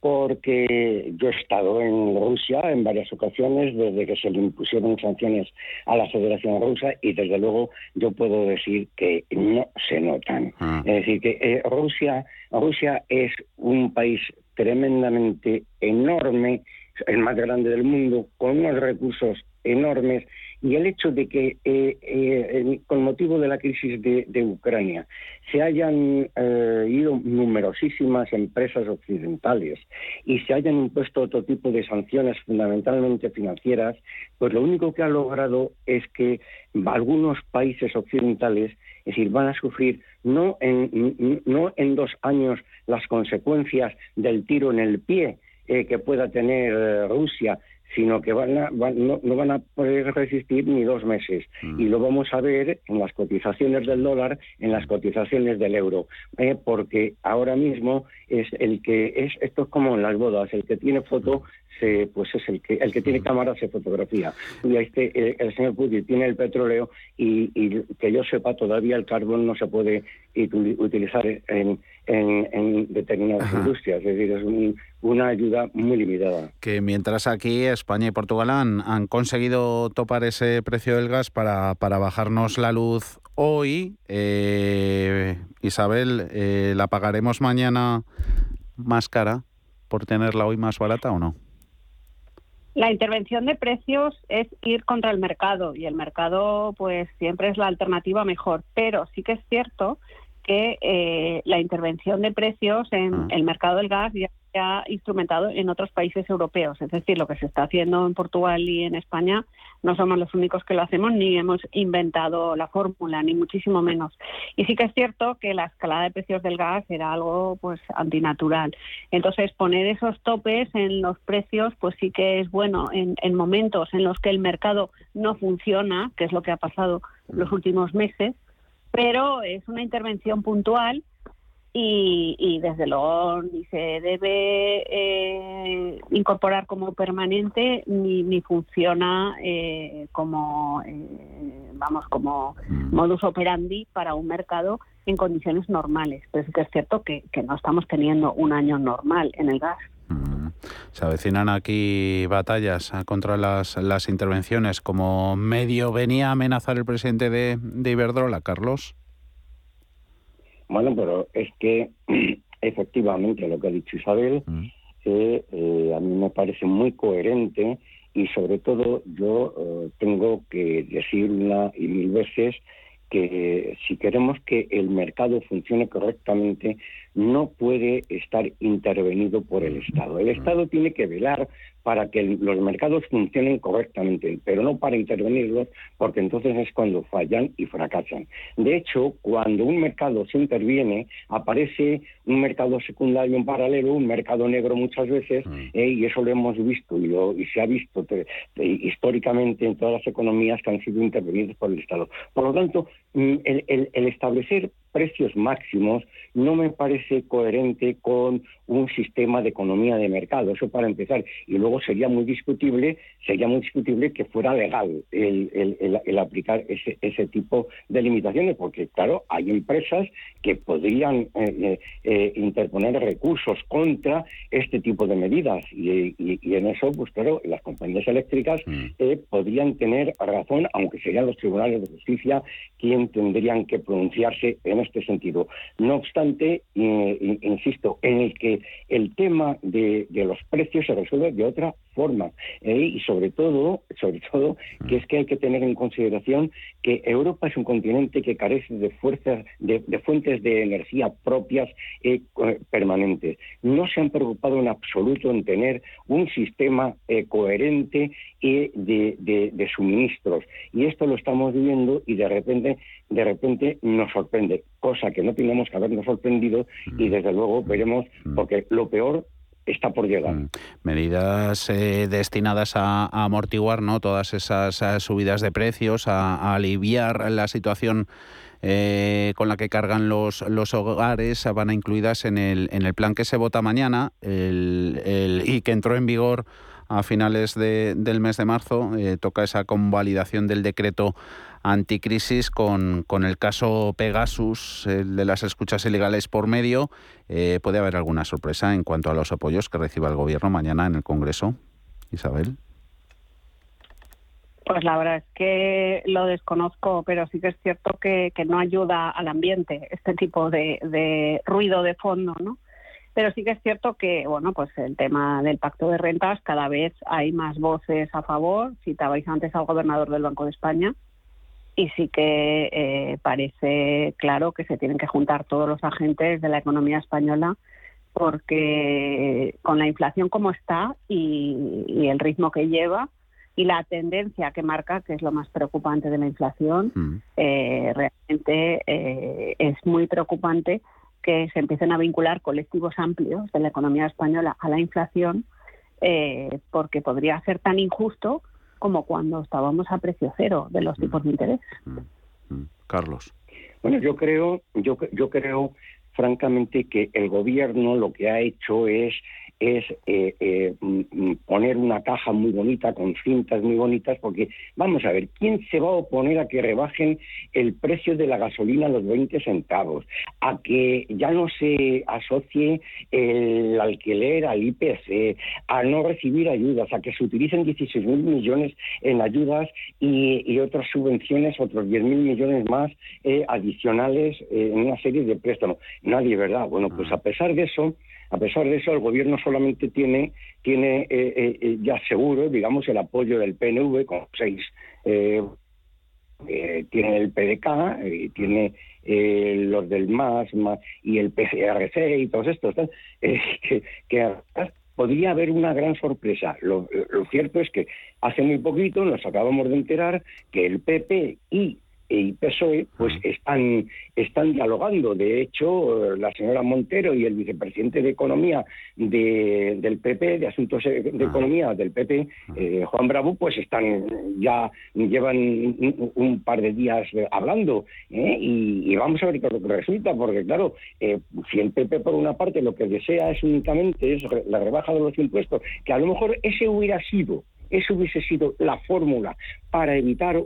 [SPEAKER 22] porque yo he estado en Rusia en varias ocasiones desde que se le impusieron sanciones a la Federación Rusa y desde luego yo puedo decir que no se notan. Ah. Es decir, que eh, Rusia, Rusia es un país tremendamente enorme, el más grande del mundo, con unos recursos enormes y el hecho de que, eh, eh, con motivo de la crisis de, Ucrania, se hayan eh, ido numerosísimas empresas occidentales y se hayan impuesto otro tipo de sanciones fundamentalmente financieras, pues lo único que ha logrado es que algunos países occidentales, es decir, van a sufrir no en, no en dos años las consecuencias del tiro en el pie que pueda tener Rusia, sino que van, no, van a poder resistir ni dos meses. Mm. Y lo vamos a ver en las cotizaciones del dólar, en las cotizaciones del euro, ¿eh? porque ahora mismo es el que es, esto es como en las bodas, el que tiene foto pues es el que el que tiene cámara se fotografía. Y este, el, señor Putin tiene el petróleo y, que yo sepa todavía el carbón no se puede utilizar en, determinadas industrias, es decir, es una ayuda muy limitada.
[SPEAKER 1] Que mientras aquí España y Portugal han, conseguido topar ese precio del gas para, para bajarnos la luz hoy, eh, Isabel, eh, ¿la pagaremos mañana más cara por tenerla hoy más barata o no?
[SPEAKER 23] La intervención de precios es ir contra el mercado y el mercado pues siempre es la alternativa mejor, pero sí que es cierto que eh, la intervención de precios en ah. el mercado del gas ya se ha instrumentado en otros países europeos. Es decir, lo que se está haciendo en Portugal y en España no somos los únicos que lo hacemos, ni hemos inventado la fórmula, ni muchísimo menos. Y sí que es cierto que la escalada de precios del gas era algo pues antinatural. Entonces, poner esos topes en los precios, pues sí que es bueno en, en momentos en los que el mercado no funciona, que es lo que ha pasado los últimos meses, pero es una intervención puntual y, desde luego ni se debe eh, incorporar como permanente ni, ni funciona eh, como eh, vamos como mm. modus operandi para un mercado en condiciones normales pero es que es cierto que, no estamos teniendo un año normal en el gas.
[SPEAKER 1] Se avecinan aquí batallas contra las, las intervenciones como medio venía a amenazar el presidente de, de Iberdrola Carlos
[SPEAKER 22] bueno, pero es que *clears throat* efectivamente lo que ha dicho Isabel, mm. eh, a mí me parece muy coherente y sobre todo yo eh, tengo que decir una y mil veces que si queremos que el mercado funcione correctamente, no puede estar intervenido por el Estado. El Estado tiene que velar para que los mercados funcionen correctamente, pero no para intervenirlos, porque entonces es cuando fallan y fracasan. De hecho, cuando un mercado se interviene, aparece un mercado secundario en paralelo, un mercado negro muchas veces, mm. eh, y eso lo hemos visto y, se ha visto históricamente en todas las economías que han sido intervenidas por el Estado. Por lo tanto, mm, el establecer precios máximos no me parece coherente con un sistema de economía de mercado. Eso para empezar. Y luego sería muy discutible, sería muy discutible que fuera legal el, aplicar ese, ese, tipo de limitaciones, porque claro, hay empresas que podrían eh, eh, eh, interponer recursos contra este tipo de medidas. Y, en eso, pues claro, las compañías eléctricas mm. podrían tener razón, aunque serían los tribunales de justicia quien tendrían que pronunciarse en este sentido. No obstante, insisto, en el que el tema de, los precios se resuelve de otra forma ¿eh? y sobre todo, sobre todo, que es que hay que tener en consideración que Europa es un continente que carece de fuerzas, de, fuentes de energía propias eh, permanentes. No se han preocupado en absoluto en tener un sistema eh, coherente de, de suministros y esto lo estamos viendo y de repente, de repente nos sorprende cosa que no teníamos que habernos sorprendido y mm. desde luego veremos, mm. porque lo peor está por llegar. Mm.
[SPEAKER 1] Medidas eh, destinadas a, amortiguar ¿no? todas esas subidas de precios, a, aliviar la situación eh, con la que cargan los, los hogares, van a incluidas en el, en el plan que se vota mañana el, y que entró en vigor a finales del mes de marzo. Eh, toca esa convalidación del decreto anticrisis con, con el caso Pegasus, el de las escuchas ilegales por medio. Eh, ¿Puede haber alguna sorpresa en cuanto a los apoyos que reciba el Gobierno mañana en el Congreso? Isabel.
[SPEAKER 23] Pues la verdad es que lo desconozco, pero sí que es cierto que, no ayuda al ambiente este tipo de, de, ruido de fondo, ¿no? Pero sí que es cierto que, bueno, pues el tema del pacto de rentas, cada vez hay más voces a favor. Citabais antes al gobernador del Banco de España, y sí que eh, parece claro que se tienen que juntar todos los agentes de la economía española porque con la inflación como está y, el ritmo que lleva y la tendencia que marca, que es lo más preocupante de la inflación, mm. eh, realmente eh, es muy preocupante que se empiecen a vincular colectivos amplios de la economía española a la inflación porque podría ser tan injusto como cuando estábamos a precio cero de los tipos de interés.
[SPEAKER 1] Carlos.
[SPEAKER 22] Bueno, yo creo, yo, yo creo francamente que el gobierno lo que ha hecho es es eh, eh, poner una caja muy bonita con cintas muy bonitas, porque vamos a ver, ¿quién se va a oponer a que rebajen el precio de la gasolina a los 20 centavos? A que ya no se asocie el alquiler al IPC, a no recibir ayudas, a que se utilicen 16 mil millones en ayudas y, otras subvenciones, otros 10 mil millones más eh, adicionales en una serie de préstamos. Nadie, ¿verdad? Bueno, pues ah. a pesar de eso, a pesar de eso, el gobierno solamente tiene, tiene eh, eh, eh, ya seguro, digamos, el apoyo del PNV con seis. tiene el PDK, tiene los del MAS, y el PCRC y todos estos, *laughs* que, que podría haber una gran sorpresa. Lo, lo, cierto es que hace muy poquito nos acabamos de enterar que el PP y y PSOE pues están, están dialogando. De hecho, la señora Montero y el vicepresidente de Economía del PP, de Asuntos de Economía del PP, eh, Juan Bravo, pues están ya llevan un, par de días hablando ¿eh? y, vamos a ver qué resulta, porque claro, eh, si el PP por una parte lo que desea es únicamente es la rebaja de los impuestos, que a lo mejor ese hubiera sido, eso hubiese sido la fórmula para evitar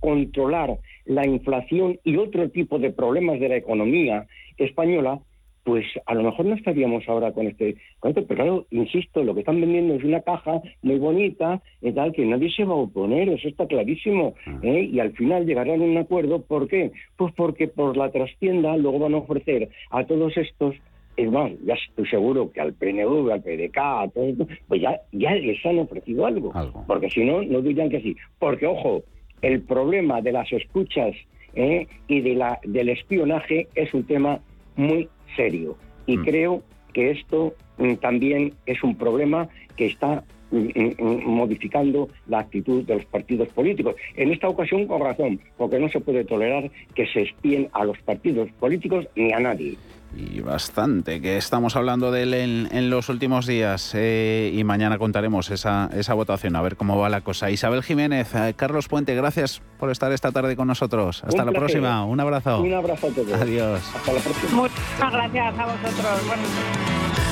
[SPEAKER 22] controlar la inflación y otro tipo de problemas de la economía española, pues a lo mejor no estaríamos ahora con este, pero claro, insisto, lo que están vendiendo es una caja muy bonita y tal, que nadie se va a oponer, eso está clarísimo, ah. ¿eh? y al final llegarán a un acuerdo, ¿por qué? Pues porque por la trastienda luego van a ofrecer a todos estos es más, ya estoy seguro que al PNV, al PDK, a todo esto, pues ya, ya les han ofrecido algo. Porque si no, no dirían que sí. Porque, ojo, el problema de las escuchas ¿eh? y de la, del espionaje es un tema muy serio. Y mm. creo que esto mm, también es un problema que está mm, modificando la actitud de los partidos políticos. En esta ocasión, con razón, porque no se puede tolerar que se espíen a los partidos políticos ni a nadie
[SPEAKER 1] y bastante, que estamos hablando de él en, los últimos días eh, y mañana contaremos esa, esa votación, a ver cómo va la cosa. Isabel Jiménez, eh, Carlos Puente, gracias por estar esta tarde con nosotros. Hasta la próxima, un abrazo.
[SPEAKER 22] Un abrazo a todos.
[SPEAKER 1] Adiós.
[SPEAKER 22] Hasta la próxima.
[SPEAKER 23] Muchas gracias a vosotros.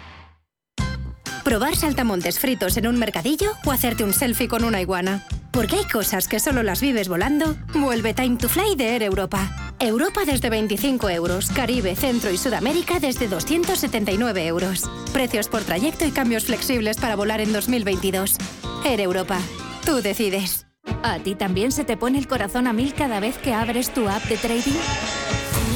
[SPEAKER 24] ¿Probar saltamontes fritos en un mercadillo o hacerte un selfie con una iguana? Porque hay cosas que solo las vives volando. Vuelve Time to Fly de Air Europa. Europa desde 25 euros, Caribe, Centro y Sudamérica desde 279 euros. Precios por trayecto y cambios flexibles para volar en 2022. Air Europa. Tú decides.
[SPEAKER 25] ¿A ti también se te pone el corazón a mil cada vez que abres tu app de trading?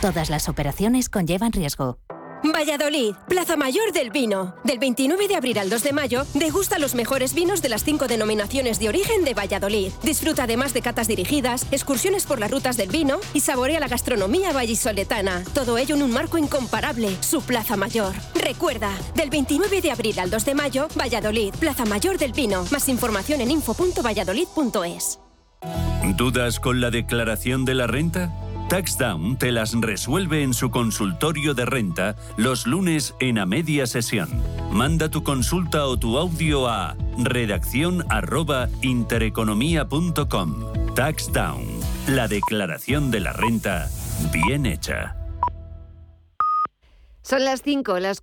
[SPEAKER 25] Todas las operaciones conllevan riesgo.
[SPEAKER 24] Valladolid, Plaza Mayor del Vino. Del 29 de abril al 2 de mayo, degusta los mejores vinos de las cinco denominaciones de origen de Valladolid. Disfruta además de catas dirigidas, excursiones por las rutas del vino y saborea la gastronomía vallisoletana. Todo ello en un marco incomparable, su Plaza Mayor. Recuerda, del 29 de abril al 2 de mayo, Valladolid, Plaza Mayor del Vino. Más información en info.valladolid.es.
[SPEAKER 4] ¿Dudas con la declaración de la renta? TaxDown te las resuelve en su consultorio de renta los lunes en a media sesión. Manda tu consulta o tu audio a redacción arroba intereconomía.com. TaxDown, la declaración de la renta bien hecha.
[SPEAKER 18] Son las 5, las